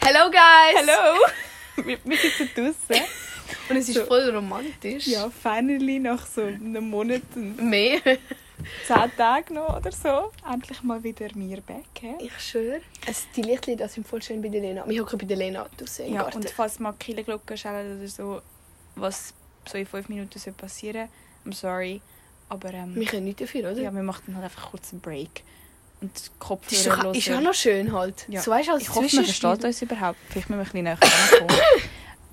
Hello guys! Hallo! wir, wir sitzen draußen. Und es ist So. voll romantisch. Ja, finally nach so einem Monat und Mehr. zehn Tagen noch oder so. Endlich mal wieder mir back. He? Ich schwöre. Also die Lichtli, das sind voll schön bei der Lena. Wir hocken bei der Lena draussen im Ja, und falls mal Killenglocken schellen oder so, was so in fünf Minuten soll passieren I'm sorry. Aber ähm, wir können nicht dafür, oder? ja, wir machen halt einfach kurz einen Break. Und die das ist, Kopfhörer doch, ist auch noch schön halt. Ja. So weißt als Ich hoffe, man versteht uns überhaupt. Vielleicht müssen wir ein bisschen näher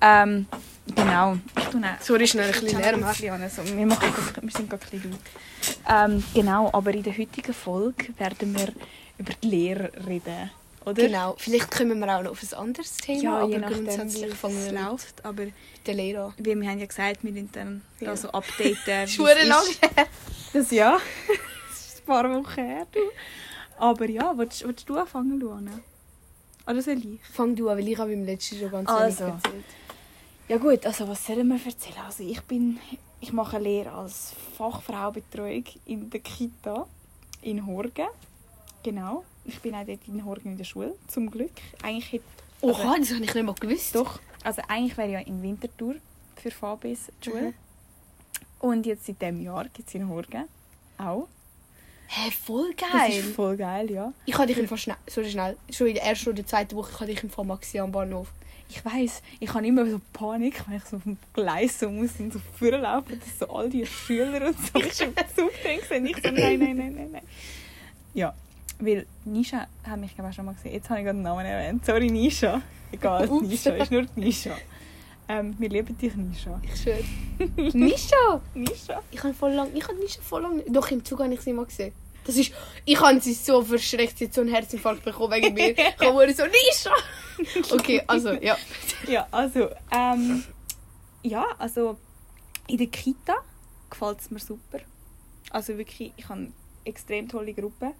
ähm, genau. Ich tue auch- Sorry, schnell ein bisschen an, also wir, machen, wir sind gerade ein bisschen laut. Ähm, genau, aber in der heutigen Folge werden wir über die Lehre reden. Oder? Genau. Vielleicht kommen wir auch noch auf ein anderes Thema, Ja, je aber nachdem, wie grundsätzlich fangen es wir läuft. Aber der Lehrer. wie wir haben ja gesagt, wir sind dann Ja. da so updaten. ist. lang. Das ja. das ist ein paar Wochen her. Du. Aber ja, willst, willst du anfangen, Luana? Oder soll ich? Fang du an, weil ich habe im letzten schon ganz Also. wenig erzählt. Ja gut, also was sollen wir erzählen? Also ich bin, ich mache eine Lehre als Fachfraubetreuung in der Kita in Horgen. Genau. Ich bin auch dort in Horgen in der Schule, zum Glück. Eigentlich hätte, Oha, das habe ich nicht mal gewusst. doch, also eigentlich wäre ja in Winterthur für Fabis die Schule. Mhm. Und jetzt seit diesem Jahr gibt es in Horgen auch. Hä, voll Das geil. ist voll geil, ja. Ich habe dich im Fall schnell, so schnell, schon in der ersten oder zweiten Woche, ich habe dich im Fall Maxi am Bahnhof. Ich weiß, ich habe immer so Panik, wenn ich so auf dem Gleis so muss und so vorlaufen, dass so all die Schüler und so schon Zug sind. Ich so, nein, nein, nein, nein, nein. Ja, weil Nisha hat mich glaube ich schon mal gesehen. Jetzt habe ich gerade den Namen erwähnt. Sorry, Nisha. Egal, Ups. Nisha, ist nur die Nisha. Ähm, wir lieben dich, Nisha. Ich schwöre. Nisha! Nisha? Ich habe voll lang, ich habe Nisha voll lang, doch im Zug habe ich sie mal gesehen. Das ist, ich habe sie so verschreckt, sie hat so einen Herzinfarkt bekommen wegen mir. Ich habe so, Nisha! Okay, also, ja. Ja, also, ähm, ja, also in der Kita gefällt es mir super. Also wirklich, ich habe eine extrem tolle Gruppe.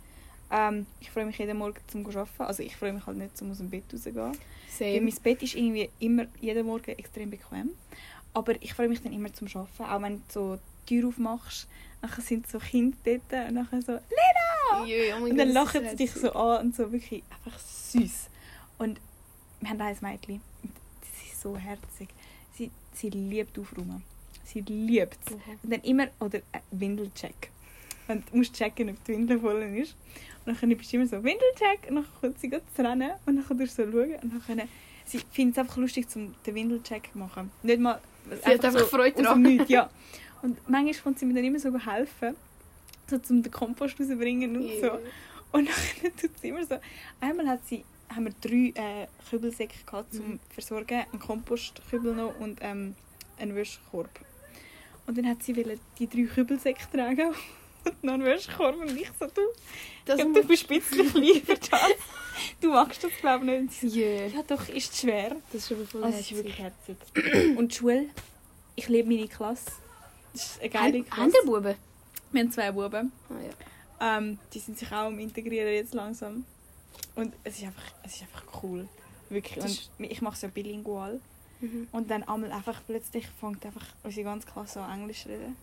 Ähm, ich freue mich jeden Morgen zum arbeiten. Also ich freue mich halt nicht, zum aus dem Bett rauszugehen. Weil mein Bett ist irgendwie immer, jeden Morgen extrem bequem. Aber ich freue mich dann immer zum Arbeiten. Auch wenn du so die Tür aufmachst, nachher sind so Kinder dort und nachher so «Lena!» Jö, oh Und dann lachen sie dich so an und so wirklich einfach süß. Und wir haben ein Mädchen, sie ist so herzig. Sie, sie liebt aufräumen. Sie liebt es. Mhm. Und dann immer, oder äh, Windelcheck. Und du musst checken, ob die Windel voll ist. Und dann bist du immer so, Windelcheck. Und dann kommt sie zu rennen. Und dann kannst du so schauen. Und dann sie findet es einfach lustig, zum den Windelcheck zu machen. Nicht mal... Sie hat einfach Freude aus dem daran. Nichts, ja. Und manchmal kommt sie mir dann immer so helfen. So zum den Kompost rauszubringen und so. Jö. Und dann tut sie immer so. Einmal hat sie, haben wir drei äh, Kübelsäcke gehabt zum Mhm. Versorgen. Einen Kompostkübel noch und ähm, einen Wäschekorb. Und dann hat sie die drei Kübelsäcke tragen und noch einen Wäschekorb. Und ich so, du, Das ich glaub, du bist ein bisschen klein für das. Du magst das, glaube ich, nicht. So, Jö. ja doch, ist schwer. Das ist aber voll Also, herzig. wirklich herzig. Und die Schule, ich liebe meine Klasse. Das ist eine geile Klasse. Haben die Buben? Wir haben zwei Buben. Ah, ja. Ähm, die sind sich auch am Integrieren jetzt langsam. Und es ist einfach, es ist einfach cool. Wirklich. Und ich mache es ja bilingual. Mhm. Und dann einmal einfach plötzlich fängt einfach unsere ganze Klasse an Englisch zu reden.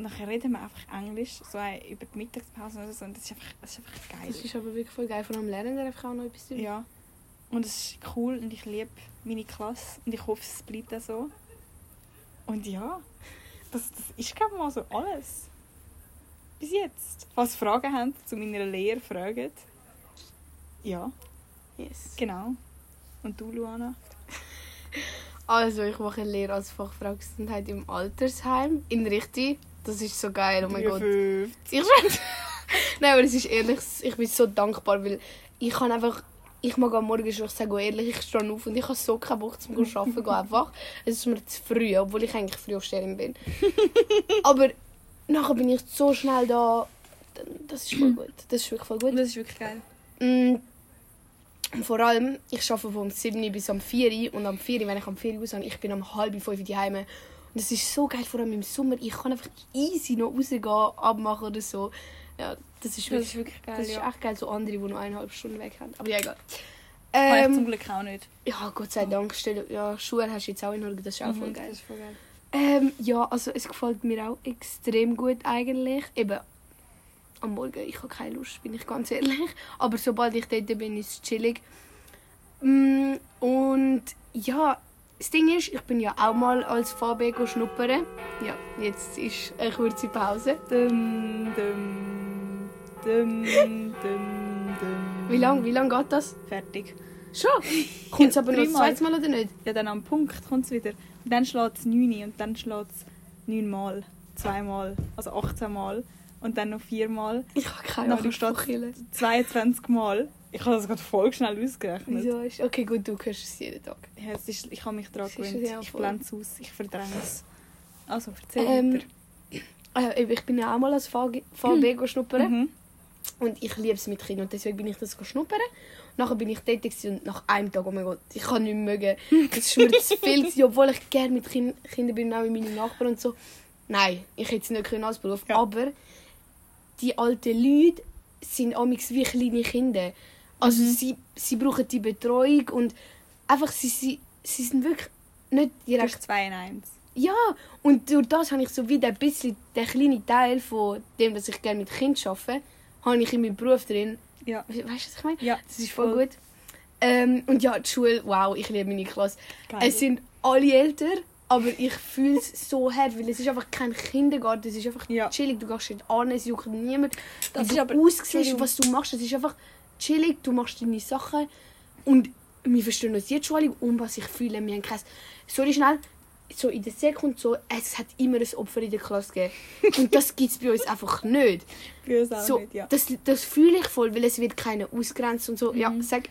Und dann reden wir einfach Englisch, so über die Mittagspause oder so. Und das ist einfach, das ist einfach geil. Das ist aber wirklich voll geil. Vor allem lernen wir einfach auch noch etwas darüber. Ja. Und es ist cool und ich liebe meine Klasse. Und ich hoffe, es bleibt auch so. Und ja, das, das ist glaube ich mal so alles. Bis jetzt. Falls Fragen habt zu meiner Lehre, fragt. Ja, Yes. genau. Und du, Luana? Also, ich mache eine Lehre als Fachfrau Gesundheit im Altersheim in Richtig. Das ist so geil, oh mein Gott. Ich schwöre. Nein, aber es ist ehrlich, ich bin so dankbar, weil ich kann einfach, ich mag am Morgen schon, ich sage ehrlich, ich stehe auf und ich habe so keinen Bock zum Arbeiten gehen einfach. Es ist mir zu früh, obwohl ich eigentlich Frühaufsteherin bin. aber nachher bin ich so schnell da, das ist voll gut. Das ist wirklich voll gut. Das ist wirklich geil. Mm, und vor allem, ich arbeite vom 7 bis am 4 und am 4, wenn ich am 4 raus ich bin um halb 5 die Heime. Und das ist so geil, vor allem im Sommer. Ich kann einfach easy noch rausgehen, abmachen oder so. Ja, das ist Das wirklich, ist wirklich geil. das ist ja. echt geil, so andere, die noch eineinhalb Stunden weg haben. Aber ja, egal. Kann ich zum Ähm, Glück auch nicht. ja, Gott sei Dank. Stell, ja, Schuhe hast du jetzt auch in Ordnung, das ist auch voll Mhm, geil. Das ist voll geil. Ähm, ja, also es gefällt mir auch extrem gut eigentlich. Eben am Morgen, ich habe keine Lust, bin ich ganz ehrlich. Aber sobald ich dort bin, ist es chillig. Mm, Und ja, das Ding ist, ich bin ja auch mal als VB schnuppern. Ja, jetzt ist eine kurze Pause. Dum, dum, dum, dum, dum. Wie lange wie lang geht das? Fertig. Schon? Kommt es aber noch das zweite Mal oder nicht? Ja, dann am Punkt kommt es wieder. Und dann schlägt es 9 und dann schlägt es 9 Mal. Zweimal. Also 18 Mal. Und dann noch 4 Mal. Ich habe keine Nachher Ahnung steht von Kirche. 22 Mal. Ich habe das gerade voll schnell ausgerechnet. Wieso ist... Okay, gut, du hörst es jeden Tag. Ja, es ist, ich habe mich daran gewöhnt. ja Ich blende es aus. Ich verdränge es. Also, erzähl Ähm. Äh, ich bin ja auch mal als VB go schnuppern. Mhm. Und ich liebe es mit Kindern und deswegen bin ich das schnuppern. Nachher bin ich dort gewesen und nach einem Tag, oh mein Gott, ich kann nicht mögen. Das ist mir zu viel, obwohl ich gerne mit kind Kindern bin, auch mit meinen Nachbarn und so. Nein, ich hätte es nicht können als Beruf. Ja. Aber die alten Leute sind amigs wie kleine Kinder. Also sie, sie brauchen die Betreuung und einfach, sie, sie, sie sind wirklich nicht direkt Direkt 2 in 1. ja, und durch das habe ich so wieder ein bisschen den kleinen Teil von dem, dass ich gerne mit Kindern arbeite, habe ich in meinem Beruf drin. Ja. We- Weißt du, was ich meine? Ja, Das ist voll voll. gut. Ähm, und ja, die Schule, wow, ich liebe meine Klasse. Geil. Es sind alle älter, aber ich fühle es so hart, weil es ist einfach kein Kindergarten, es ist einfach Ja. chillig, du gehst nicht an, es juckt niemand. Das wie ist du aber- aussiehst, was du machst, es ist einfach chillig, du machst deine Sachen und wir verstehen uns jetzt schon alle und was ich fühle, wir haben kein... Sorry schnell, so in der Sekunde so, es hat immer ein Opfer in der Klasse gegeben. Und das gibt es bei uns einfach nicht. Bei uns auch So, nicht, ja. das, das fühle ich voll, weil es wird keiner ausgrenzt und so. Ja, Mhm. sag...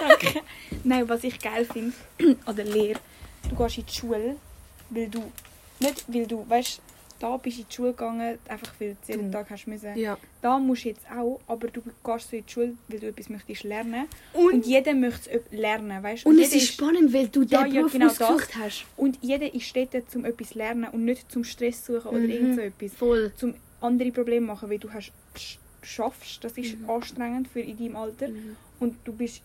Danke. Nein, was ich geil finde an der Lehre, du gehst in die Schule, weil du nicht, weil du, weißt, da bist du in die Schule gegangen, einfach weil du jeden Du- Tag hast müssen. Ja. Da musst du jetzt auch, aber du gehst so in die Schule, weil du etwas möchtest lernen. Und, Und jeder möchte es lernen, weißt? und es jeder ist spannend, weil du Ja, den ja, Beruf genau ausgesucht hast. Und jeder ist dort, um etwas zu lernen und nicht zum Stress suchen oder Mhm. irgend so etwas. Voll. Zum andere Probleme machen, weil du hast sch- schaffst, das ist Mhm. anstrengend für in deinem Alter. Mhm. Und du bist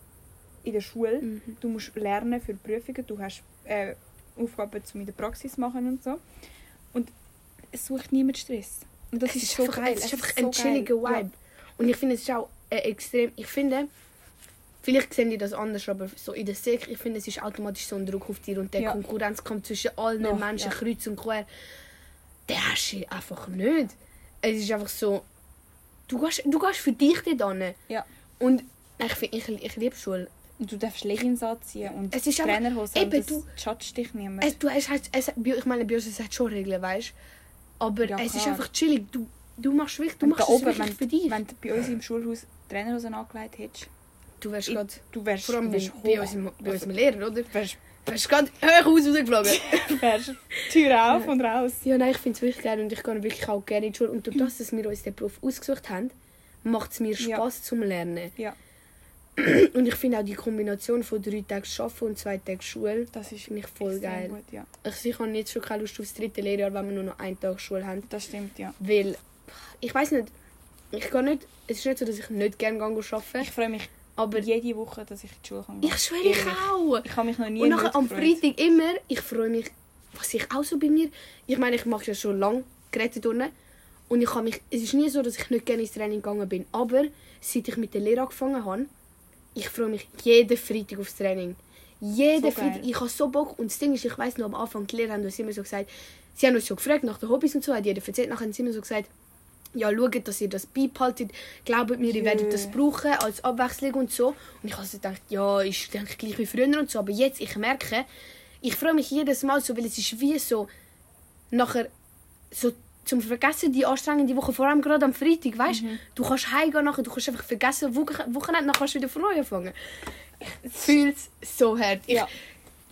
in der Schule, Mhm. du musst lernen für Prüfungen, du hast äh, Aufgaben zum in der Praxis machen und so. Und es sucht niemand Stress. Und das es ist, so einfach, geil. Es ist Es einfach so ein chilliger. Vibe. Und ich finde, es ist auch äh, extrem... Ich finde... Vielleicht sehen die das anders, aber so in der Sek, ich finde, es ist automatisch so ein Druck auf dir und der Ja. Konkurrenzkampf zwischen allen Doch, Menschen, ja. kreuz und quer, der hast du einfach nicht. Es ist einfach so... Du gehst, du gehst für dich dort hin. Ja. Und ich, find- ich, ich liebe Schule. Und du darfst Leggings anziehen und Es ist Trainerhose eben, und das du- schatscht dich niemand. Es, du, es, hat- es, ich meine, bei uns es hat schon Regeln, weißt du? Aber Ja, es ist klar. einfach chillig. Du, du machst wirklich, du Wenn machst es oben, wirklich wenn, für dich. wenn du bei uns im Schulhaus Trainerhosen angelegt hättest, Du wärst gerade... du wärst, Vor allem wärst bei, unserem, bei Also, unserem Lehrer, oder? wärst, Du wärst gerade hoch aus rausgeflogen. wärst Tür auf und raus. ja, nein, ich finde es wirklich geil und ich gehe wirklich auch gerne in die Schule. Und durch das, dass wir uns den Beruf ausgesucht haben, macht es mir Ja. Spass zum Lernen. Ja, Und ich finde auch die Kombination von drei Tagen Arbeiten und zwei Tagen Schule, das ist finde ich voll geil. Gut, ja. Also ich habe jetzt schon keine Lust aufs dritte Lehrjahr, wenn wir nur noch einen Tag Schule haben. Das stimmt, ja. Weil, ich weiß nicht, ich kann nicht, es ist nicht so, dass ich nicht gerne arbeiten Ich freue mich aber jede Woche, dass ich in die Schule kann. ich schwöre ich auch. Ich habe mich noch nie Und nachher am. Freitag immer, ich freue mich, was ich auch so bei mir, ich meine, ich mache ja schon lange Geräteturnen und ich habe mich, es ist nie so, dass ich nicht gerne ins Training gegangen bin, aber seit ich mit der Lehre angefangen habe, ich freue mich jeden Freitag aufs Training. Jeden So Freitag, ich habe so Bock und das Ding ist, ich weiß noch am Anfang, die Lehrer haben uns immer so gesagt, sie haben uns so gefragt nach den Hobbys und so, hat jeder erzählt, nachher haben sie immer so gesagt, ja, schaut, dass ihr das beibehaltet. Glaubt mir, ihr werdet das brauchen als Abwechslung und so. Und ich habe so gedacht, ja, ist denke ich gleich wie früher und so. Aber jetzt, ich merke, ich freue mich jedes Mal so, weil es ist wie so, nachher, so zum Vergessen, die anstrengende Woche, vor allem gerade am Freitag, weißt Mhm. du, kannst heimgehen nachher, du kannst einfach vergessen, Woche- Wochenende, dann kannst du wieder von neu anfangen. Ich fühle es so hart. Ich Ja.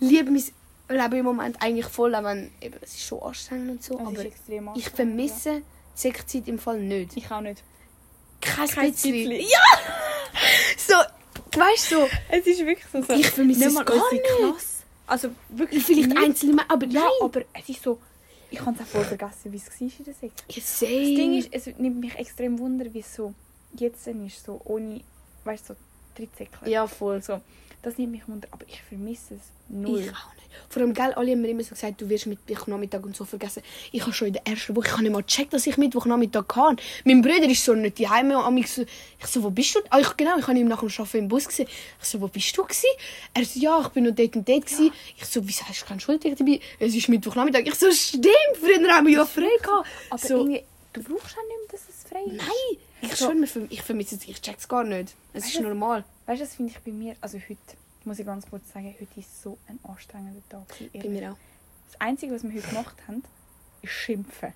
liebe mein Leben im Moment eigentlich voll, auch wenn, eben, es ist schon anstrengend und so, Es aber ich vermisse die Sekzeit im Fall nicht. Ja. Ich auch nicht. Kein, Kein bisschen. Ja! So, weißt du, so, Es ist wirklich so. so. ich vermisse es gar nicht. Klasse. Also wirklich Vielleicht einzelne, aber Ja, nein. aber es ist so... Ich habe es auch voll vergessen, wie es war in der Sek. Ja, Das. Ding ist, es nimmt mich extrem wunder, wie es so jetzt ist, so ohne, weißt du, so Trittsäckchen. ja, voll. So. Das nimmt mich wunder, aber ich vermisse es null. Ich auch nicht. Vor allem, gell, alle haben mir immer so gesagt, du wirst Mittwochnachmittag und so vergessen. Ich habe schon in der ersten Woche, ich habe nicht mal gecheckt, dass ich Mittwochnachmittag kann. Mein Bruder ist so nicht am ich so, ich so, wo bist du? Ah, ich, genau, ich habe ihn nach dem Arbeiten im Bus gesehen. Ich so, wo bist du gewesen? Er so, ja, ich bin noch dort und dort gewesen. Ich so, wieso hast du keine Schultag dabei? Es ist Mittwochnachmittag. Ich so, stimmt, früher haben wir ja frei gehabt. Aber so, irgendwie, du brauchst auch nicht mehr, dass es frei ist. nein, ich so- verm- ich vermisse es, ich check's gar nicht. Es Weißt ist du- normal. Weißt du, das finde ich bei mir, also heute, muss ich ganz kurz sagen, heute ist so ein anstrengender Tag. gewesen, Bei ehrlich. mir auch. Das Einzige, was wir heute gemacht haben, ist schimpfen.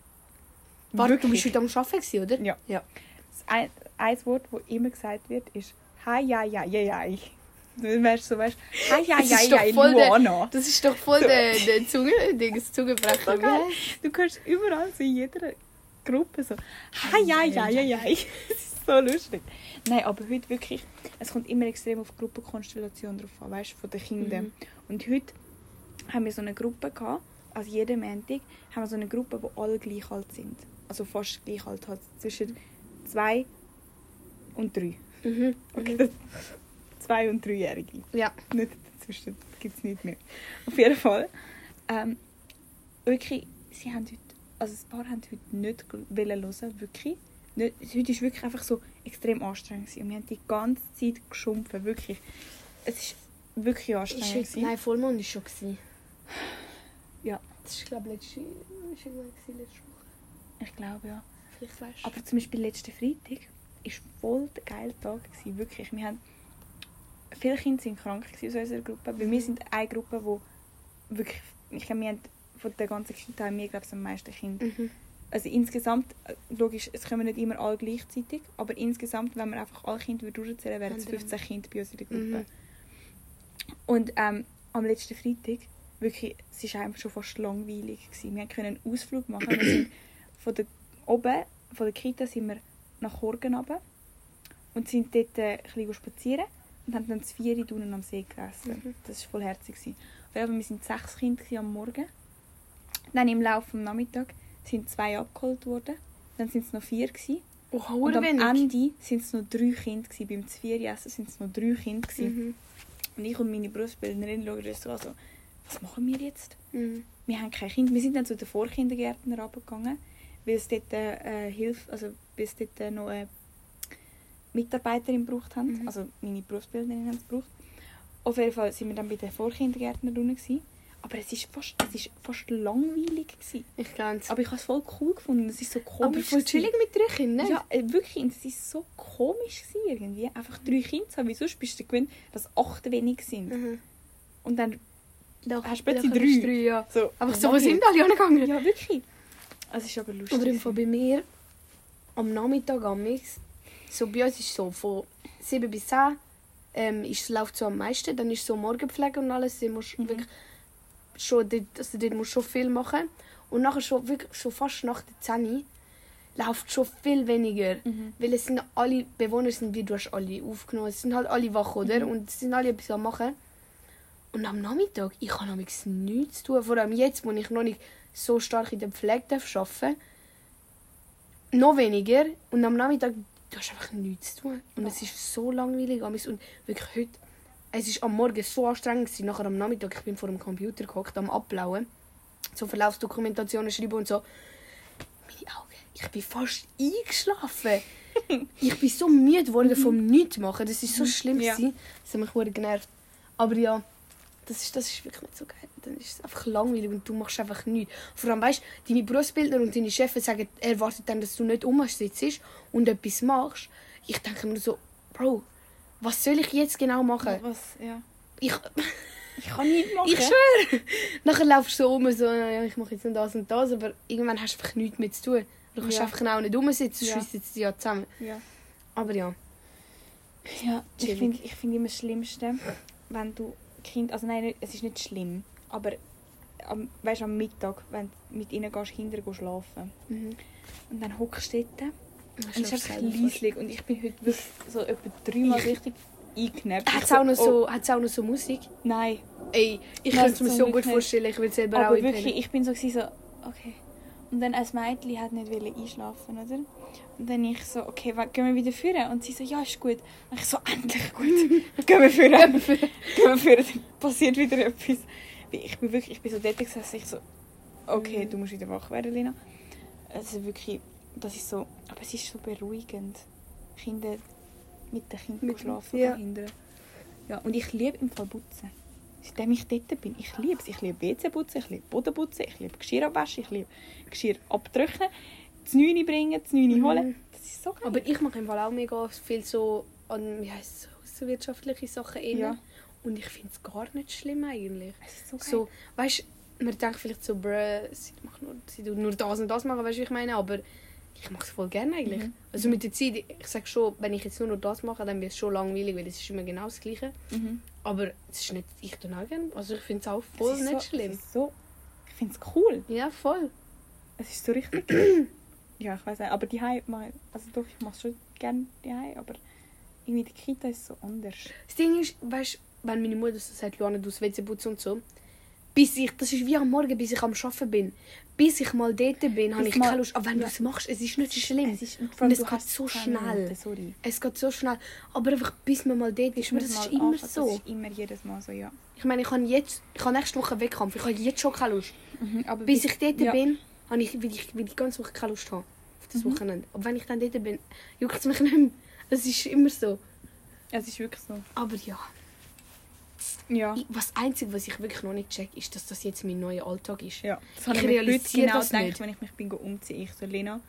Warte, du bist heute am Arbeiten, oder? Ja. Ja. Das ein, ein Wort, das immer gesagt wird, ist «Hi, ja, ja, ja, ja». Du weißt so, weißt «Hi, ja, Das ja, ist doch ja, voll der- Luana». Das ist doch voll So. der, der Zunge, Ding, Zungenbrecher. So geil. Du hörst überall so in jeder Gruppe so «Hi, ja, ja, ja, ja». Das ist so lustig. Nein, aber heute wirklich, es kommt immer extrem auf die Gruppenkonstellation drauf an, weißt du, von den Kindern. Mhm. Und heute haben wir so eine Gruppe gehabt, also jeden Montag haben wir so eine Gruppe, wo alle gleich alt sind. Also fast gleich alt, halt zwischen zwei und drei. Mhm. Okay, das, zwei- und dreijährige. Ja. Nicht dazwischen gibt es nicht mehr. Auf jeden Fall. Ähm, wirklich, sie haben heute, also ein paar haben heute nicht wollen hören, wirklich. Nicht, heute war wirklich einfach so extrem anstrengend. Gewesen. Und wir haben die ganze Zeit geschumpfen, wirklich. Es ist wirklich Ist anstrengend. heute, gewesen. nein, Vollmond war schon. Gewesen. Ja. Das ist, glaube ich, letzte, ist letzte Woche. Ich glaube, ja. Vielleicht weißt du. Aber zum Beispiel letzten Freitag war voll der geile Tag. Gewesen, wirklich. Wir haben, viele Kinder waren krank aus unserer Gruppe. Weil wir sind eine Gruppe, wo wirklich... Ich glaube, wir haben von der ganzen Kita haben wir, glaube ich, am meisten Kinder. Mhm. Also insgesamt, äh, logisch, es kommen nicht immer alle gleichzeitig, aber insgesamt, wenn wir einfach alle Kinder durchzählen, wären es Andere. 15 Kinder bei uns in der Gruppe. Mhm. Und ähm, am letzten Freitag, wirklich, es war einfach schon fast langweilig. Gewesen. Wir konnten einen Ausflug machen. Wir sind von der, oben, von der Kita sind wir nach Horgen runter und sind dort äh, ein bisschen spazieren und haben dann das Vieri unten am See gegessen. Mhm. Das war voll herzig. gewesen. Wir waren sechs Kinder am Morgen. Dann im Laufe des Nachmittags sind zwei abgeholt worden. Dann sind es noch vier. Gewesen. Oh, Und am wenig. Ende sind es noch drei Kinder. Gewesen. Beim Zvieri-Essen sind es noch drei Kinder. Gewesen. Mhm. Und ich und meine Berufsbildnerin schauen uns so an, so, was machen wir jetzt? Mhm. Wir haben kein Kind. Wir sind dann zu den Vorkindergärtner runtergegangen, weil es dort äh, Hilfe, also weil es dort äh, noch eine Mitarbeiterin gebraucht haben. Mhm. Also meine Berufsbildnerin haben es gebraucht. Auf jeden Fall sind wir dann bei den Vorkindergärtner unten gewesen. Aber es ist fast, es ist fast langweilig gewesen. Ich glaube Aber ich habe es voll cool gefunden. Es ist so Aber komisch. voll gewesen. chillig mit drei Kindern. Ja, äh, wirklich. Es ist so komisch gewesen, irgendwie. Einfach drei Kinder zu haben. Wie sonst bist du gewöhnt, dass acht wenig sind. Mhm. Und dann Doch, Hast du plötzlich drei? du ja. so... Aber so, wo sind alle angegangen? Ja, wirklich. Es ist aber lustig. Oder im Fall bei mir am Nachmittag am so bei uns ist so von 7 bis 10 ähm, ist, läuft so am meisten. Dann ist so Morgenpflege und alles. Du musst Mhm. wirklich schon, dort, also dort musst schon viel machen. Und nachher schon, wirklich, schon fast nach der 10 läuft schon viel weniger. Mhm. Weil es sind alle Bewohner sind wie du hast alle aufgenommen. Es sind halt alle wach, oder? Mhm. Und es sind alle etwas am machen. Und am Nachmittag, ich habe nichts zu tun. Vor allem jetzt, wo ich noch nicht so stark in der Pflege darf arbeiten Noch weniger. Und am Nachmittag, du hast einfach nichts zu tun. Und es ist so langweilig. Und wirklich heute, es ist am Morgen so anstrengend gewesen. Nachher am Nachmittag, ich bin vor dem Computer gehockt, am Ablauen. So Verlaufsdokumentationen schreiben und so. Meine Augen, ich bin fast eingeschlafen. ich bin so müde geworden vom Nichtmachen. Das ist so schlimm. Mhm. Ja. gewesen. Das hat mich verdammt genervt. Aber ja, das ist, das ist wirklich nicht so geil. Dann ist es einfach langweilig und du machst einfach nichts. Vor allem, weißt du, deine Berufsbildner und deine Chefs sagen, er erwartet dann, dass du nicht sitzt und etwas machst. Ich denke mir so, Bro, was soll ich jetzt genau machen? Was? Ja. Ich, Ich kann nicht machen. ich schwöre. Nachher laufst du so um, so, ja, ich mache jetzt noch das und das, aber irgendwann hast du einfach nichts mehr zu tun. Du kannst Ja. einfach auch nicht rumsitzen, Ja. sonst schweissen sie ja zusammen. Ja. Aber ja. Ja, ich finde ich find immer das Schlimmste, wenn du Kind, also nein, es ist nicht schlimm, aber am, weißt, am Mittag, wenn du mit ihnen gehst, Kinder gehst schlafen Mhm. und dann hockst du dort und es ist einfach leislich und ich bin heute wirklich so etwa dreimal richtig eingenäppt. Hat es auch, noch oh, so, hat's auch noch so Musik? Nein, Ey, ich könnte es mir so gut vorstellen, ich will selber auch aber einpennen. wirklich, ich bin so, so okay. Und dann ein Mädchen hat nicht einschlafen, oder? Und dann ich so, okay, gehen wir wieder führen? Und sie so, ja, ist gut. Und ich so, endlich gut. gehen wir führen. gehen wir führen. Dann passiert wieder etwas. Ich bin wirklich, ich bin so dort gesessen, ich so, okay, Mhm. du musst wieder wach werden, Lena. Also wirklich, das ist so, aber es ist so beruhigend. Kinder mit den Kindern Mit- schlafen ja. verhindern. Ja, und ich liebe im Fall putzen. Seitdem ich dort bin, ich liebe es. Ich liebe WC putzen, ich liebe Boden putzen, ich liebe Geschirr abwaschen, ich liebe Geschirr abtrocknen, das Neune bringen, das Neune Mhm. holen. Das ist so geil. Aber ich mache im Fall auch mega viel so an, wie heisst es, so wirtschaftliche Sachen rein. Ja. Und ich finde es gar nicht schlimm eigentlich. es ist so geil. So, weißt man denkt vielleicht so, bruh, sie macht nur, sie tut nur das und das machen, weißt du, ich meine? Aber ich mache es voll gerne eigentlich. Mhm. Also mit der Zeit, ich sage schon, wenn ich jetzt nur noch das mache, dann wird es schon langweilig, weil es ist immer genau das Gleiche. Mhm. Aber es ist nicht, ich tue auch gerne. Also ich finde es auch Es voll ist nicht so, schlimm. Es so, ich finde es cool. Ja, voll. Es ist so richtig. ja, ich weiß nicht. Aber die Hause, also doch, ich mache schon gerne die aber irgendwie die Kita ist so anders. Das Ding ist, weißt wenn meine Mutter so sagt, Luana, du WC putzen und so, bis ich, das ist wie am Morgen, bis ich am Arbeiten bin. Bis ich mal dort bin, habe ich mal- keine Lust. Aber wenn ja. du es machst, es ist nicht schlimm. Es ist, Und es geht so schnell. Minuten. Es geht so schnell. Aber einfach bis man mal dort ist, das ist immer anfängt, so. Das ist immer jedes Mal so, ja. Ich meine, ich habe jetzt, ich habe nächste Woche Wettkampf. Ich habe jetzt schon keine Lust. aber Bis ich dort ja. bin, habe ich, will ich will die ganze Woche keine Lust haben. Auf das Mhm. Wochenende. Aber wenn ich dann dort bin, juckt es mich nicht mehr. Es ist immer so. Es ist wirklich so. Aber ja. Ja. Ich, was Einzige, was ich wirklich noch nicht check, ist, dass das jetzt mein neuer Alltag ist. ja. Das habe Ich ich, realisiere genau das gedacht, nicht. wenn ich mich bin umziehen. Ich so, Lena,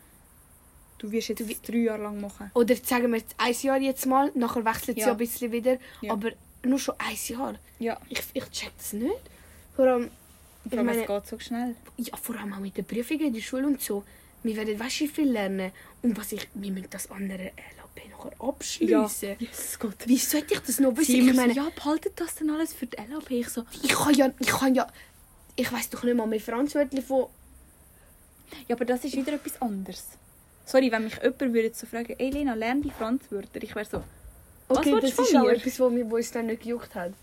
du wirst jetzt Du drei Jahre lang machen. Oder sagen wir jetzt ein Jahr jetzt mal, nachher wechselt es Ja. ja ein bisschen wieder. Ja. Aber nur schon ein Jahr. Ja. Ich, ich check das nicht. Vor allem, Vor allem, meine- es geht so schnell. ja, vor allem auch mit den Prüfungen in der Schule und so. Wir werden weißt viel lernen. Und was ich, wir müssen das andere LAP nachher abschließen. Yes, Gott. Wie sollte ich das noch wissen? Ich meine, ja, behaltet das dann alles für die LAP? Ich so, ich kann ja, ich kann ja, ich weiß doch nicht mal mehr Franzwörtchen von. ja, aber das ist wieder etwas anderes. Sorry, wenn mich jemand würde so fragen, ey Lena, lern die Franzwörter. Ich wäre so, was Okay, das ist von auch mir? etwas, wo, mir, wo uns dann nicht gejuckt hat.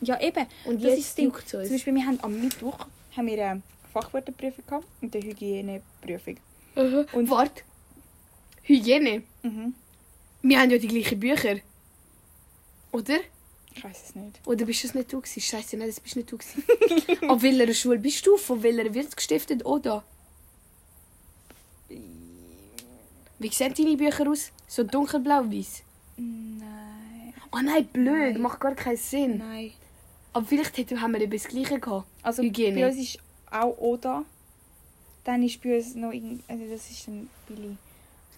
Ja, eben. Und das jetzt ist juckt es uns. Zum Beispiel, wir haben am Mittwoch haben wir eine Fachwörterprüfung gehabt und eine Hygieneprüfung. Und Und- warte. Hygiene. Mhm. Wir haben ja die gleichen Bücher. Oder? Ich weiß es nicht. Oder bist du es nicht du gewesen? Scheiße, nein, das bist nicht du gewesen. Auf welcher Schule bist du? Von welcher wird es gestiftet? Oder? Wie sehen deine Bücher aus? So dunkelblau-weiß? Nein. Oh nein, blöd, Nein. macht gar keinen Sinn. Nein. Aber vielleicht hätten- haben wir eben das Gleiche gehabt. Also Hygiene. bei uns ist auch Oda. Dann ist bei uns noch irgend... Also das ist ein Billy.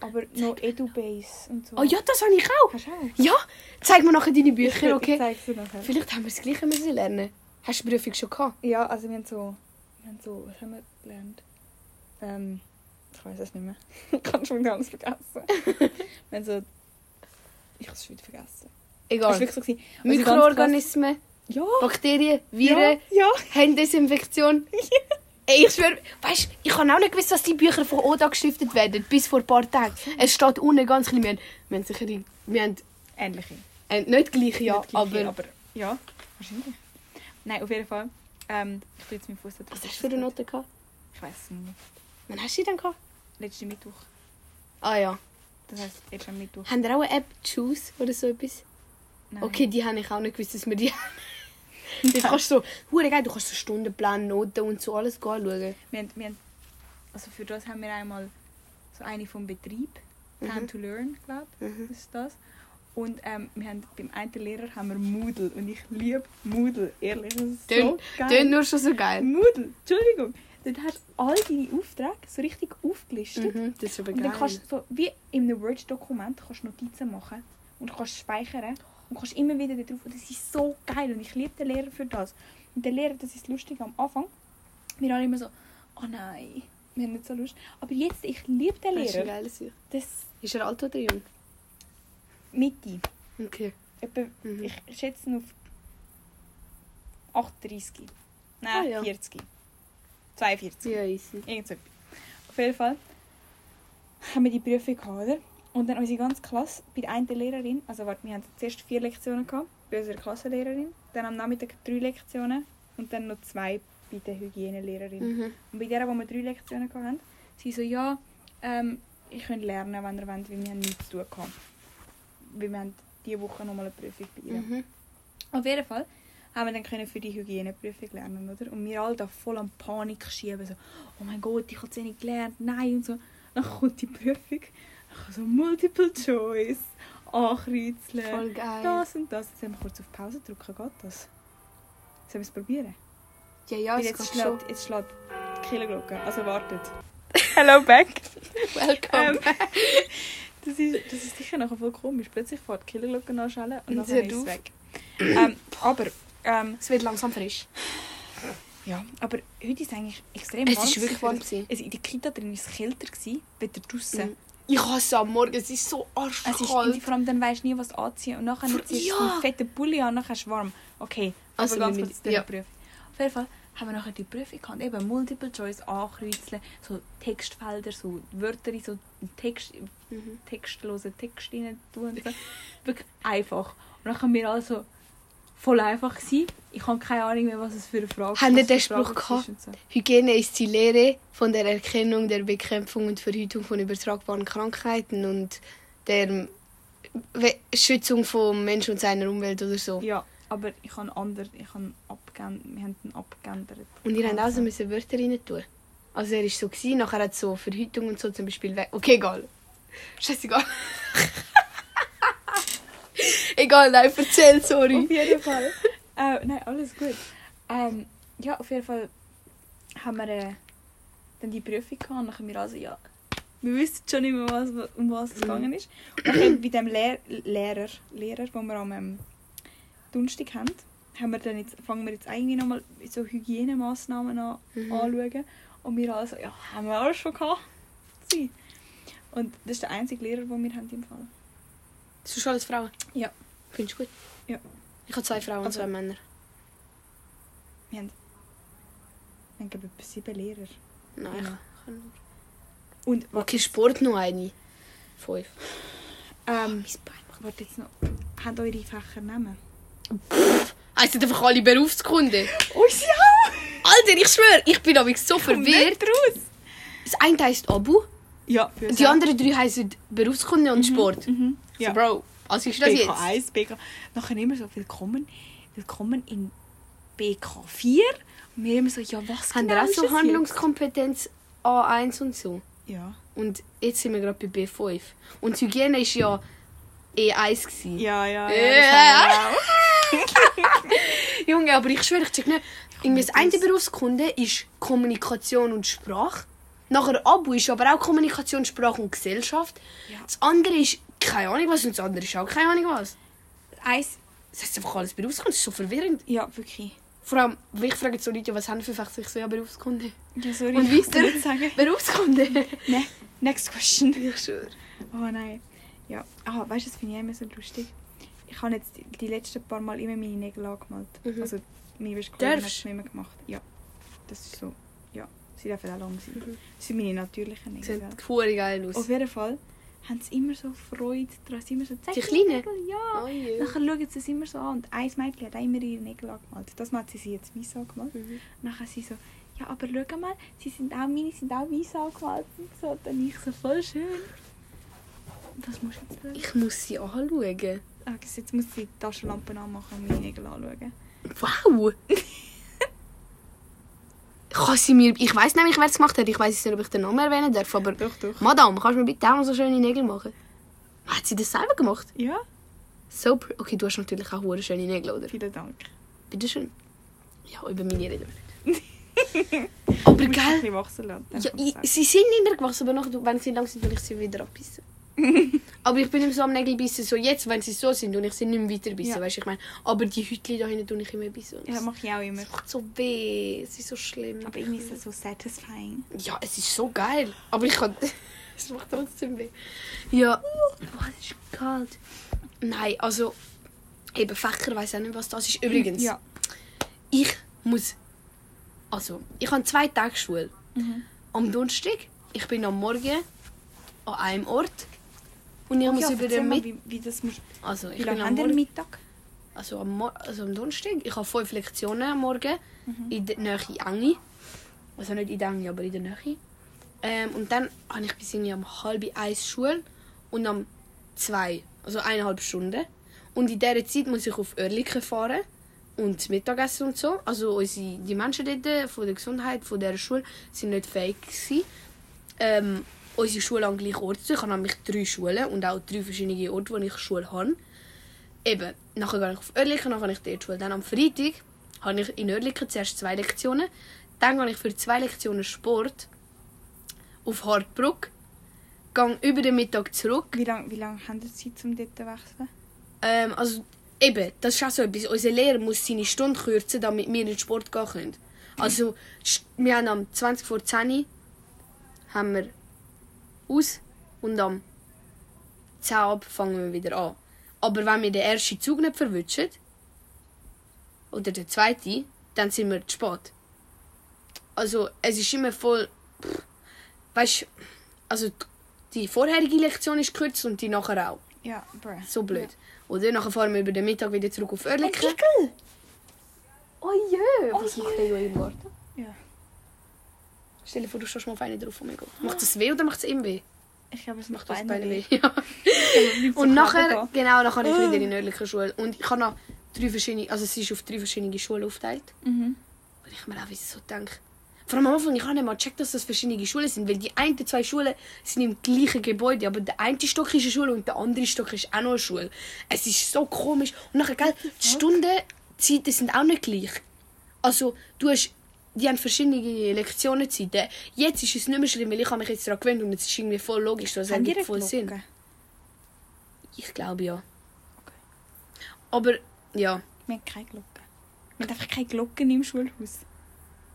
Aber noch Edubase und so. Oh ja, das habe ich auch. Hast du auch? Ja, zeig mir nachher deine Ich Bücher, okay? zeig's dir nachher. Vielleicht haben wir das Gleiche müssen lernen. Hast du die Prüfung schon gehabt? Ja, also wir haben so... Wir haben so... Was haben wir gelernt? Ähm... Ich weiß es nicht mehr. ich kann schon ganz vergessen. wir haben so... Ich habe es schon wieder vergessen. Egal. wirklich so. ganze Mikroorganismen, Ja! Bakterien, Viren, Ja! ja. Händesinfektion. Ey, ich schwöre, weißt ich habe auch nicht gewusst, dass die Bücher von Oda gestiftet werden, bis vor ein paar Tagen. Es steht unten ganz klein, wir haben, wir haben sicher, die- wir haben Ähnliche. äh, nicht gleich, ja, Nicht gleiche, aber, aber... Ja, wahrscheinlich. Nein, auf jeden Fall. Ähm, ich tue jetzt meinen Fuß was hast du für eine Note gehabt? Ich weiß es nicht. Wann hast du die denn gehabt? Letzten Mittwoch. Ah ja. Das heisst, erst am Mittwoch. Haben ihr auch eine App, Choose oder so etwas? Nein. Okay, die habe ich auch nicht gewusst, dass wir die haben. Du kannst so, hure geil, du kannst so Stundenplan, Noten und so alles anschauen. Wir haben, wir haben, also für das haben wir einmal so eine vom Betrieb. Time Mhm. to Learn, glaube ich, Mhm. ist das. Und ähm, wir haben, beim einen Lehrer haben wir Moodle. Und ich liebe Moodle, ehrlich. Das ist so Tönt- geil. Tönt nur schon so geil. Moodle, Entschuldigung. Dort hast du all deine Aufträge so richtig aufgelistet. Mhm, das ist aber Und dann geil. kannst du so, wie in einem Word-Dokument, kannst du Notizen machen und kannst speichern und kannst immer wieder da drauf. Und das ist so geil und ich liebe den Lehrer für das. Und der Lehrer, das ist lustig am Anfang, wir alle immer so, oh nein, wir haben nicht so Lust. Aber jetzt, ich liebe den Das ist ein Lehrer. geiles Sicht. Das Ist er alt oder jung? Mitte. Okay. Etwa, Mhm. Ich schätze ihn auf 38. Nein, Ah, ja. 40. 42. Ja, easy. Irgend so. Auf jeden Fall haben wir die Prüfung gehabt, oder? Und dann unsere ganze Klasse, bei der einen Lehrerin, also warte, wir hatten zuerst vier Lektionen gehabt, bei unserer Klassenlehrerin, dann am Nachmittag drei Lektionen und dann noch zwei bei der Hygienelehrerin. Mhm. Und bei der, wo wir drei Lektionen haben, Sie so, ja, ähm, ich könnte lernen, wenn ihr wollt, weil wir haben nichts zu tun gehabt. Weil wir haben diese Woche nochmal eine Prüfung bei ihr. Mhm. Auf jeden Fall haben wir dann können für die Hygieneprüfung lernen, oder? Und wir alle da voll an Panik schieben, so, oh mein Gott, ich habe zu wenig gelernt, nein und so. Dann kommt die Prüfung, so Multiple Choice, ankreuzeln, Voll geil. das und das. Jetzt haben wir kurz auf Pause drücken, geht das? Sollen wir es probieren? Ja, ja, es jetzt, schlägt, jetzt schlägt die Killerglocke, also wartet. Hello back! Welcome. Ähm, das, ist, das ist sicher nachher voll komisch. Plötzlich fährt die Killerglocke anschellen und Und dann ist es weg. ähm, aber, ähm, Es wird langsam frisch. ja, aber heute ist es eigentlich extrem Es warm. ist wirklich warm. gewesen. Also in der Kita drin war es kälter, gewesen, wieder draußen. Mhm. Ich hasse am Morgen, es ist so Es ist, arschkalt. vor allem dann weisst du nie, was anziehen. Und nachher Vor- ziehst du ja. so einen fetten Pulli an, nachher ist es warm. Okay, Also also ganz wir kurz ja. Prüfung. Auf jeden Fall haben wir nachher die Prüfung gehabt. Eben Multiple Choice ankreuzeln, so Textfelder, so Wörter in so Text, Mhm. textlose Text rein tun. und So. Wirklich einfach. Und dann haben wir also voll einfach gewesen. Ich habe keine Ahnung mehr, was es für eine Frage Haben ihr den Spruch gehabt? ist so. Hygiene ist die Lehre von der Erkennung, der Bekämpfung und Verhütung von übertragbaren Krankheiten und der Schützung vom Menschen und seiner Umwelt oder so. Ja, aber ich habe anders, ich habe abgeändert, wir haben ihn abgeändert. Und ihr habt auch so müssen Wörter rein tun. Also er war so, gewesen, nachher hat so Verhütung und so zum Beispiel weg. Okay, egal. Scheißegal. egal, nein, erzähl, sorry. Auf jeden Fall. äh, nein, alles gut. Ähm, ja, auf jeden Fall haben wir äh, dann die Prüfung gehabt und dann haben wir also, ja, wir wissen schon nicht mehr, was, um was es Mhm. gegangen ist. Und dann bei dem Lehr Lehrer, Lehrer, den wir am ähm, Donnerstag haben, haben wir dann jetzt, fangen wir jetzt eigentlich nochmal so Hygienemaßnahmen an, Mhm. anschauen. Und wir alle so, ja, haben wir alles schon gehabt. Und das ist der einzige Lehrer, den wir haben im Fall. Ist alles Frauen? Ja. Findest du gut? Ja. Ich habe zwei Frauen und Also- zwei Männer. Wir haben, wir haben glaube ich, etwa sieben Lehrer. Nein, Ja. ich kann Und Okay, Sport noch eine. Fünf. ähm, macht warte jetzt noch. Habt eure Fächer Namen? Sind einfach alle Berufskunden. Uns ja! Alter, ich schwöre, ich bin aber so verwirrt. raus! Das eine heisst Abu Ja, für und die anderen drei heißen Berufskunde und Sport. Mhm. Ja. So, Bro, was ist das jetzt? BK1, BK... Nachher immer so, willkommen, willkommen in BK4. Und wir immer so, ja was Haben genau wir auch ist so Handlungskompetenz A1 und so? jetzt? Ja. Und jetzt sind wir gerade bei B5. Und Hygiene war ja E1. Gewesen. Ja, ja, ja. Ja. Junge, aber ich schwöre, ich check nicht. Irgendwie das eine Berufskunde ist Kommunikation und Sprache. Nachher Abu ist aber auch Kommunikation, Sprache und Gesellschaft. Ja. Das andere ist keine Ahnung was und das andere ist auch keine Ahnung was. Eins, Das heißt einfach alles Berufskunde, das ist so verwirrend. ja, wirklich. Vor allem, ich frage jetzt so Leute, was haben für Fächer? Ich so, ja, Berufskunde. Ja, sorry, Und weiter? sagen. Berufskunde? Ne, next question. Ich schwöre. Oh nein. Ja, ah, weißt du, das finde ich immer so lustig. Ich habe jetzt die, letzten paar Mal immer meine Nägel angemalt. Mhm. Also meine beste Kollegin hat Darfst? es mir immer gemacht. Ja, das ist so. Ja, sie dürfen auch lang sein. Mhm. Das sind meine natürlichen Nägel. Sieht geil aus. Auf jeden Fall haben sie immer so Freude daran. Sie immer so, zeig Die Kleinen? Nägel. Ja. Oh je. Nachher schauen sie es immer so an. Und ein Mädchen hat auch immer ihre Nägel angemalt. Das Mal hat sie sie jetzt weiß angemalt. Mhm. Nachher sie so, ja, aber schau mal, sie sind auch, meine sind auch weiß angemalt. Und so. Und dann ich so, voll schön. Das musst du jetzt schauen. Ich muss sie anschauen. Ah, jetzt muss ich die Taschenlampe anmachen und meine Nägel anschauen. Wow! Kann sie mir... Ich weiß nämlich, wer es gemacht hat. Ich weiß nicht, ob ich den Namen erwähnen darf, aber... Doch, doch. Madame, kannst du mir bitte auch mal so schöne Nägel machen? Hat sie das selber gemacht? Ja, So... Okay, du hast natürlich auch hure schöne Nägel, oder? vielen Dank. Bitte schön. Ja, über meine reden wir nicht. aber Du gell... Ja, kannst du ich, sie sind immer gewachsen, aber nachher, wenn sie lang sind, will ich sie wieder abbissen. aber ich bin immer so am Nägel bissen, so jetzt, wenn sie so sind und ich sie nicht mehr weiter bissen, Ja. weißt du, ich meine. Aber die Hütchen da hinten tue ich immer bissen. Ja, mache ich auch immer. Es macht so weh, es ist so schlimm. Aber irgendwie ist das so satisfying. Ja, es ist so geil. Aber ich kann. es macht trotzdem weh. Ja. Oh, es ist kalt. Nein, also. Eben Fächer, weiß auch nicht, was das ist. Übrigens, Ja. ich muss. Also, ich habe zwei Tage Schule. Mhm. Am Donnerstag, ich bin am Morgen an einem Ort. Und ich muss ja, über den Mittag. wie, wie das muss... Also, Wie ich bin lange am haben. Mittag? Also am, Mor also am Donnerstag. Ich habe fünf Lektionen am Morgen Mhm. in der Nähe Engi. Also nicht in der Engi, aber in der Nähe. Ähm, und dann habe ich bis irgendwie um halb eins Schule und um zwei, also eineinhalb Stunden. Und in dieser Zeit muss ich auf Oerlikon fahren und Mittagessen und so. Also unsere, die Menschen dort von der Gesundheit, von dieser Schule, sind nicht fähig gewesen, ähm, unsere Schule an gleichen Ort zu Ich habe nämlich drei Schulen und auch drei verschiedene Orte, wo ich Schule habe. Eben, nachher gehe ich auf Oerlikon, dann habe ich dort Schule. Dann am Freitag habe ich in Oerlikon zuerst zwei Lektionen. Dann gehe ich für zwei Lektionen Sport auf Hartbruck. Gehe über den Mittag zurück. Wie lange wie lang haben Sie Zeit, um dort zu wechseln? Ähm, also, eben, das ist auch so etwas. Unser Lehrer muss seine Stunde kürzen, damit wir in den Sport gehen können. Also, wir haben am 20 vor 10 Uhr haben wir aus und am 10 Uhr ab fangen wir wieder an. Aber wenn wir den ersten Zug nicht verwischen, oder den zweiten, dann sind wir zu spät. Also, es ist immer voll. Pff, weißt also die vorherige Lektion ist kürzer und die nachher auch. Ja, bruh. So blöd. Oder nachher fahren wir über den Mittag wieder zurück auf Oerlikon. Igel! Oh je, Oh was je. macht der im Garten? Ja. Stell dir vor, du stehst mal auf einen drauf. Oh mein Gott. Macht das weh oder macht es ihm weh? Ich glaube, es Macht macht das beide weh. weh. Ja. Und Und nachher, genau, dann kann ich wieder in die örtliche Schule. Und ich habe noch drei verschiedene, also es ist auf drei verschiedene Schulen aufgeteilt. Mhm. Und ich mir auch wieder so denke. Vor allem am Anfang, ich habe nicht mal gecheckt, dass das verschiedene Schulen sind. Weil die einen zwei Schulen sind im gleichen Gebäude. Aber der eine Stock ist eine Schule und der andere Stock ist auch noch eine Schule. Es ist so komisch. Und nachher, gell, die Stundenzeiten sind auch nicht gleich. Also, du hast, die haben verschiedene Lektionenzeiten. Jetzt ist es nicht mehr schlimm, weil ich habe mich jetzt daran gewöhnt und es ist irgendwie voll logisch. Das Haben die ergibt voll Sinn. Ich glaube ja. Aber, ja. Wir haben keine Glocke. Wir haben einfach keine Glocken im Schulhaus.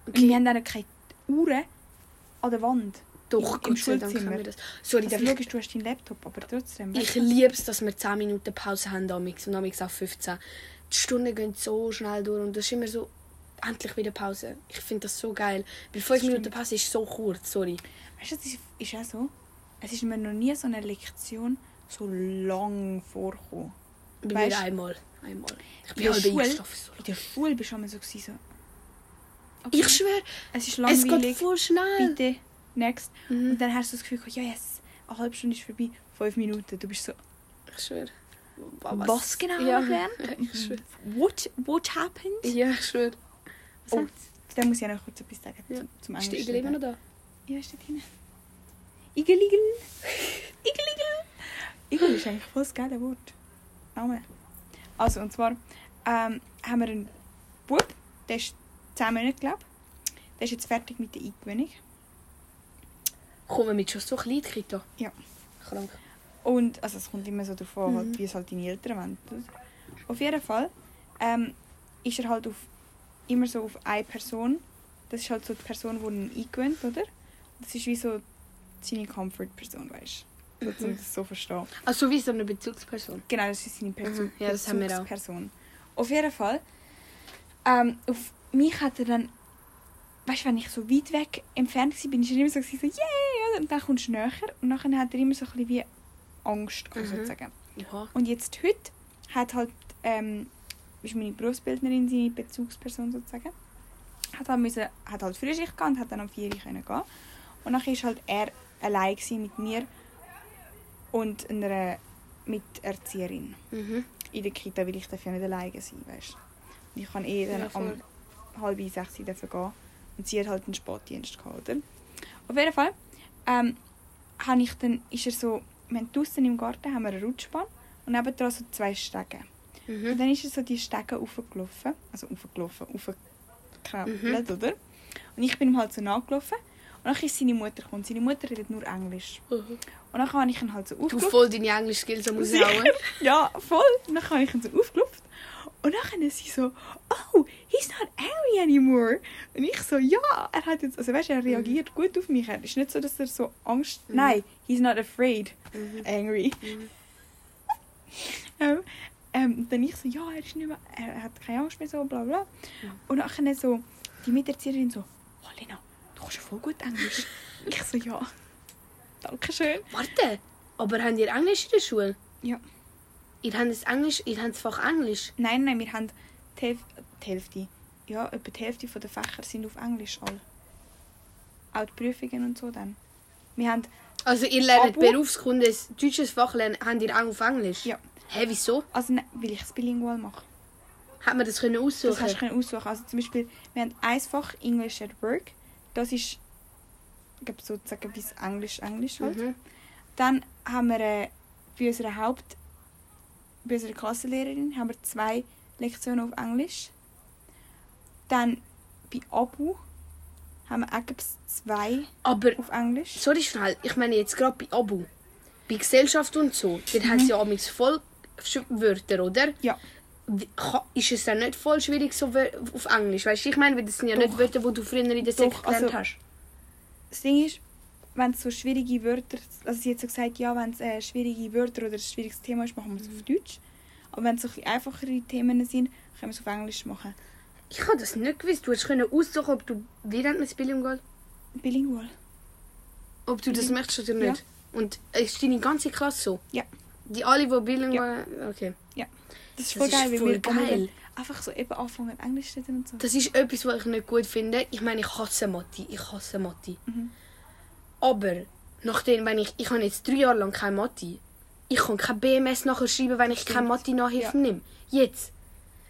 Und Okay. wir haben auch keine Uhren an der Wand. Doch, Im Dank Schulzimmer. wir das. Sorry, Also logisch, du hast deinen Laptop, aber trotzdem. Ich liebe es, dass wir 10 Minuten Pause haben amix und amix auch 15. Die Stunden gehen so schnell durch und das ist immer so endlich wieder Pause. Ich finde das so geil. Weil 5 stimmt. Minuten Pause ist so kurz, sorry. Weißt du, das ist, auch so. Es ist mir noch nie so eine Lektion so lang vorgekommen. Bei Weißt- mir einmal. einmal. Ich In bin halb eingeschlafen. So In der Schule bist du immer so, so Ich schwöre, es ist es geht langweilig, voll schnell. bitte, next. Mhm. Und dann hast du das Gefühl, ja yes, eine halbe Stunde ist vorbei, fünf Minuten. Du bist so, Ich schwöre. was, genau Ja, gelernt? ich schwöre. What, what happened? Ja, ich schwöre. Was Oh, Da muss ich noch kurz etwas sagen Ja. zum, Ist der. Igel immer noch da? Ja, steht hinten. Igel, Igel. Igel, Igel. Igel ist eigentlich voll das geile Wort. Name. Also, und zwar ähm, haben wir einen Bub, der ist 10 Monate, glaube ich. Der ist jetzt fertig mit der Eingewöhnung. Kommen wir mit schon so klein Kita? Ja. Krank. Und, also es kommt immer so darauf an, Mhm. halt, wie es halt deine Eltern wollen. Auf jeden Fall ähm, ist er halt auf, immer so auf eine Person. Das ist halt so die Person, die ihn eingewöhnt, oder? Das ist wie so seine Comfort-Person, weißt du? So, Mhm. um das so verstehen. Also wie so eine Bezugsperson. Genau, das ist seine Perso Mhm, ja, das haben wir auch. Bezugsperson. Auf jeden Fall. Ähm, auf mich hat er dann, weißt du, wenn ich so weit weg entfernt war, bin ich immer so, so yay! Und dann kommst du näher und dann hat er immer so ein bisschen wie Angst, Mhm. sozusagen. Ja. Und jetzt heute hat halt, ähm, ist meine Berufsbildnerin seine Bezugsperson sozusagen, hat halt, müssen, hat halt Frühschicht gehabt und hat dann am 4 Uhr können gehen. Und dann war halt er allein mit mir und einer Miterzieherin Mhm. in der Kita, weil ich darf ja nicht alleine sein, weißt Und ich kann eh dann Ja, am halb sechs dürfen gehen. Und sie hat halt einen Sportdienst gehabt, oder? Auf jeden Fall ähm, habe ich dann, ist er so, wir haben draussen im Garten haben wir eine Rutschbahn und nebendran so zwei Stege. Und Mhm. dann ist er so die Stege raufgelaufen, also raufgelaufen, raufgekrabbelt, Mhm. oder? Und ich bin ihm halt so nachgelaufen und dann ist seine Mutter gekommen. Seine Mutter redet nur Englisch. Mhm. Und dann habe ich ihn halt so Du aufgelaufen. voll deine Englisch-Skills am. Aushauen. Ja, voll. Und dann habe ich ihn so aufgelupft. Und dann ist sie so, oh, he's not angry anymore. Und ich so, ja, er hat jetzt, also weißt du, er reagiert gut auf mich. Er ist nicht so, dass er so Angst, Mhm. nein, he's not afraid, Mhm. angry. Mhm. Ähm, ähm, dann ich so, ja, er ist nicht mehr, er hat keine Angst mehr, so, bla bla. Mhm. Und dann so, die Miterzieherin so, oh Lena, du kannst ja voll gut Englisch. ich so, ja, danke schön. Warte, aber habt ihr Englisch in der Schule? Ja. Ihr habt das Englisch, ihr habt das Fach Englisch. Nein, nein, wir haben die, Hälf die Hälfte. Ja, etwa die Hälfte der Fächer sind auf Englisch all. Auch die Prüfungen und so dann. Wir haben, Also ihr lernt? Berufskunde, deutsches Fach lernen, habt ihr auch auf Englisch? Ja. Hä, wieso? also ne, weil ich es bilingual mache. Hat man das können Das aussuchen? hast du können aussuchen. Also zum Beispiel, wir haben ein Fach English at Work. Das ist, ich glaube, sozusagen bis Englisch, Englisch halt. Mhm. Dann haben wir äh, bei unserer Haupt, bei unserer Klassenlehrerin haben wir zwei Lektionen auf Englisch. Dann bei Abu haben wir auch zwei Aber, auf Englisch. sorry schnell, ich meine jetzt gerade bei Abo. Bei Gesellschaft und so, dort haben sie ja voll Wörter, oder? Ja. Ist es dann nicht voll schwierig so auf Englisch? Weißt du, ich meine, das sind ja nicht Doch. Wörter, die du früher in der Sek gelernt also- hast. Das Ding ist, wenn es so schwierige Wörter, also sie hat so gesagt, ja, wenn es äh, schwierige Wörter oder ein schwieriges Thema ist, machen wir es auf Deutsch. Aber wenn es so ein einfachere Themen sind, können wir es auf Englisch machen. Ich habe das nicht gewusst. Du hast können aussuchen, ob du, wie nennt man es bilingual? Bilingual. Ob du das Mhm. möchtest oder nicht. Und ist deine ganze Klasse so? Ja. Die alle, die bilingual... Okay. Das ist Das voll ist geil, weil voll geil. einfach so eben anfangen Englisch zu reden und so. Das ist etwas, was ich nicht gut finde. Ich meine, ich hasse Mathe. Ich hasse Mathe. Mhm. Aber nachdem, wenn ich... Ich habe jetzt drei Jahre lang keine Mathe. Ich kann kein BMS nachher schreiben, wenn ich keine. Mathe-Nachhilfe Ja. nehme. Jetzt.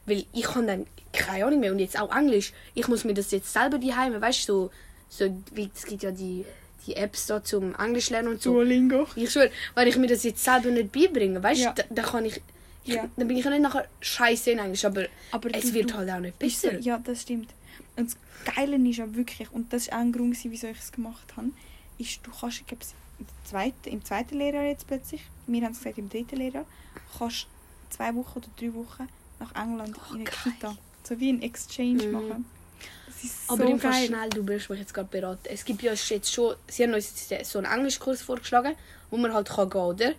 Weil ich kann dann keine Ahnung mehr. Und jetzt auch Englisch. Ich muss mir das jetzt selber daheim, weißt du, so... so wie, es gibt ja die, die Apps da zum Englisch lernen und so. Duolingo. Ich schwöre, wenn ich mir das jetzt selber nicht beibringe, weißt du, Ja. da, da kann ich, ich Ja. dann bin ich ja nicht nachher scheiße in Englisch, aber Aber es du- wird du halt auch nicht besser. ja, das stimmt. Und das Geile ist ja wirklich, und das war auch ein Grund, wieso ich es gemacht habe, ist, du kannst, glaube, im zweiten, im zweiten Lehrjahr jetzt plötzlich, wir haben es gesagt, im dritten Lehrjahr, kannst zwei Wochen oder drei Wochen nach England Oh, in eine geil. Kita. So wie ein Exchange Mhm. machen. Das ist so aber im Fall geil. schnell, du wirst mich jetzt gerade beraten. Es gibt ja jetzt schon, sie haben uns jetzt so einen Englischkurs vorgeschlagen, wo man halt kann gehen, oder?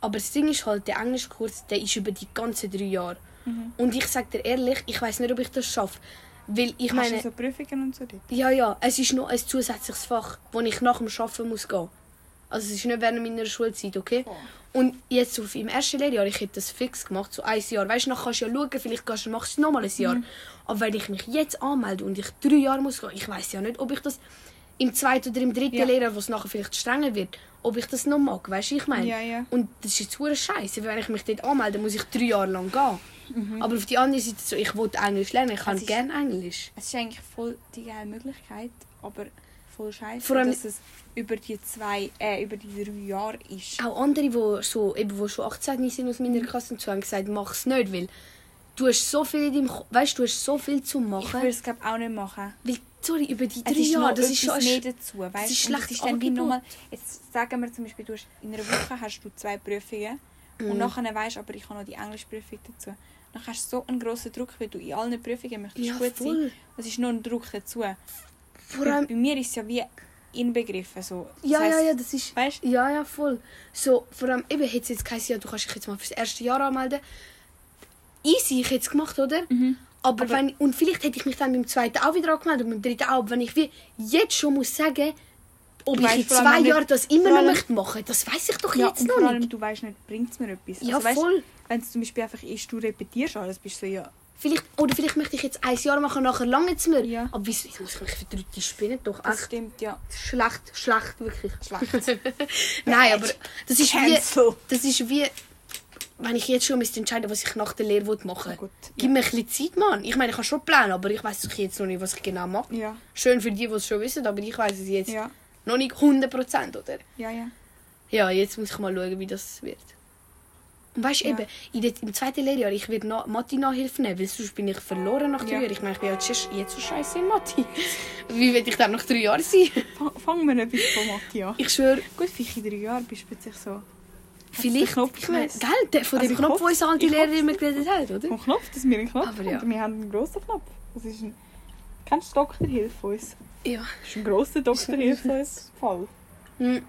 Aber das Ding ist halt, der Englischkurs, der ist über die ganzen drei Jahre. Mhm. Und ich sag dir ehrlich, ich weiß nicht, ob ich das schaffe. Weil ich Hast meine, du so Prüfungen und so dort? ja, ja, es ist noch ein zusätzliches Fach, wo ich nach dem Arbeiten muss gehen. Also es ist nicht während meiner Schulzeit, okay? Und jetzt auf im ersten Lehrjahr, ich hätte das fix gemacht, so ein Jahr. Weißt du, nachher kannst du ja schauen, vielleicht gehst du, machst du nochmal ein Jahr. Aber wenn ich mich jetzt anmelde und ich drei Jahre muss gehen, ich weiß ja nicht, ob ich das im zweiten oder im dritten Ja. Lehrjahr, wo es nachher vielleicht strenger wird, ob ich das noch mag. Weißt du, ich meine? Ja, ja. Und das ist jetzt hure scheiße, wenn ich mich dort anmelde, muss ich drei Jahre lang gehen. Aber auf die andere Seite, so, ich wollte Englisch lernen, ich kann Es gerne Englisch. Es ist eigentlich voll die geile Möglichkeit, aber voll scheiße, Vor allem- dass es über die zwei, äh, über die drei Jahre ist. Auch andere, die so, eben, wo schon 18 sind aus meiner Klasse und so, haben gesagt, mach es nicht, weil du hast so viel in deinem weißt, du hast so viel zu Ich machen. würde es glaube auch nicht machen. Weil, sorry, über die drei ist Jahre, das ist schon... mehr dazu, weißt? ist Und schlecht ist dann wie jetzt sagen wir zum Beispiel, du hast, in einer Woche hast du zwei Prüfungen und nachher weißt aber ich habe noch die Englischprüfung dazu. Dann hast du so einen grossen Druck, weil du in allen Prüfungen möchtest Ja, gut voll. sein. Es ist noch ein Druck dazu. Vor Bei, allem, bei mir ist es ja wie inbegriffen. So. Das ja, ja, heisst, ja, das ist... Weißt Ja, ja, voll. So, vor allem, eben, hätte es jetzt geheißen, ja, du kannst dich jetzt mal fürs erste Jahr anmelden. Easy, ich hätte es gemacht, oder? Mhm. Aber, Aber- wenn, und vielleicht hätte ich mich dann beim zweiten auch wieder angemeldet und beim dritten auch. Wenn ich wie jetzt schon muss sagen, ob Du ich weißt in zwei Jahren das immer noch möchte machen, das weiß ich doch Ja, jetzt noch vor allem, nicht. du weißt nicht, bringt es mir etwas. Ja, also, weißt, voll. Wenn es zum Beispiel einfach ist, du repetierst alles, bist du so, ja, Vielleicht, oder vielleicht möchte ich jetzt ein Jahr machen, nachher lange es mir. Ja. Aber wieso? Ich muss mich verdrücken, die spinnen doch das echt. stimmt, ja. Schlecht, schlecht, wirklich. Schlecht. Nein, aber das ist wie, Cancel. das ist wie, wenn ich jetzt schon müsste entscheiden was ich nach der Lehre machen will. Gut, Gib mir ein bisschen Zeit, Mann. Ich meine, ich habe schon Pläne, aber ich weiß jetzt noch nicht, was ich genau mache. Ja, Schön für die, die es schon wissen, aber ich weiß es jetzt ja, noch nicht 100%, oder? ja, ja. Ja, jetzt muss ich mal schauen, wie das wird. Und weißt du, Ja. eben, in der, im zweiten Lehrjahr, ich werde noch Mathe-Nachhilfe nehmen, weil sonst bin ich verloren nach drei Ja. Jahren. Ich meine, ich bin jetzt, schon- jetzt so scheiße in Mathe. Wie will ich dann nach drei Jahren sein? Fang- Fangen wir etwas von Mathe an. Ich schwöre, Gut, vielleicht in drei Jahren bist du plötzlich so. vielleicht. Knopf Ich gelöst? gell, der, von Also dem ich Knopf, hoffe- wo uns alte hoffe- immer geredet hat, oder? Vom Knopf, dass wir einen Knopf Aber ja. Wir haben einen grossen Knopf. Das ist ein... Kennst du Dr. Hilfe von uns? Ja. Das ist ein grosser Dr. Hilfe von uns Fall. Hm.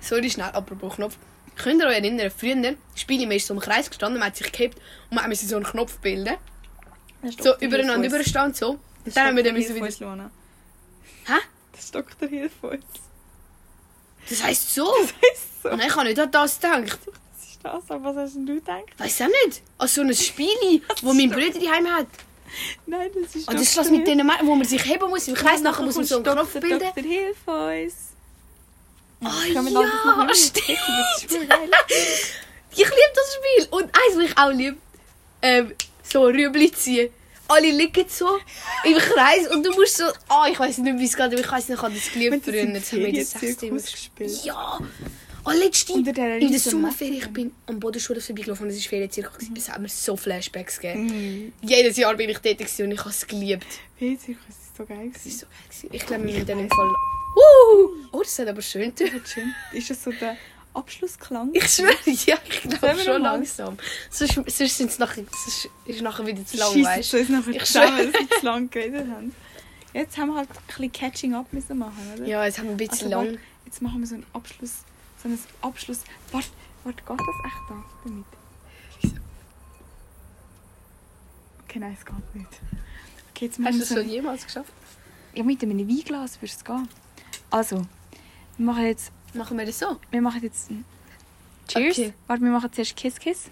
Sorry, schnell, apropos Knopf. Könnt ihr euch erinnern, früher, Spiele, man ist so im Kreis gestanden, man hat sich gehabt und man musste so einen Knopf bilden. Das So übereinander überstanden, so. Das Und dann haben wir dann müssen von wieder... Luana. Hä? Das ist Dr. Hilfe von uns. Das heisst so? Das heisst so. Nein, ich habe nicht an das gedacht. Das ist das, aber was hast denn du gedacht? Weiß auch nicht. An so ein Spiel, wo mein Bruder daheim hat. Nein, das ist Ah, das ist das mit denen, wo man sich heben muss. Im Kreis nachher muss man so einen. Knopf bilden. Dr. Hilfe wir ja, das stimmt. Das ist geil. Ich liebe das Spiel. Und eins, was ich auch liebe, ähm, so Rüebli ziehen. Alle liegen so im Kreis und du musst so... Ah, ich weiß nicht, wie es geht, aber ich weiß nicht, ich habe das geliebt früher. Jetzt haben wir das sechste gespielt. Ja! Oh, letzte, in der Sommerferie, ich bin am Bodenschule vorbeigelaufen und es war Ferienzirkus. gewesen. Es hat mir so Flashbacks gegeben. Mhm. Jedes Jahr bin ich gewesen und ich habe es geliebt. Ferienzirkus ist so geil. Es ist so geil. Ich glaube, wir müssen dann im Fall... Oh, das hat aber schön. Ist das so der Abschlussklang? Ich schwöre, ja, ich glaube schon langsam. Sonst, sonst sind's nachher, sonst ist es nachher wieder zu lang, weißt nachher Ich zusammen weil wir zu lange geredet haben. Jetzt haben wir halt ein bisschen Catching-up müssen machen, oder? Ja, jetzt haben wir ein bisschen Also, lang. Jetzt machen wir so einen Abschluss. So einen Abschluss. Warte, warte, geht das echt da damit? Okay, nein, es geht nicht. Okay, jetzt Hast du wir das schon jemals geschafft? Ja, mit einem Weinglas würde es gehen. Also, wir machen jetzt, Machen wir das so? wir machen jetzt Cheers. Okay. Warte, wir machen zuerst Kiss Kiss.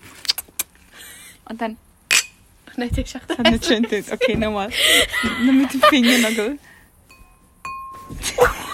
Und dann, Nein, das ist echt das hat nicht schön getan. Okay, nochmal. Nur mit dem Fingernagel.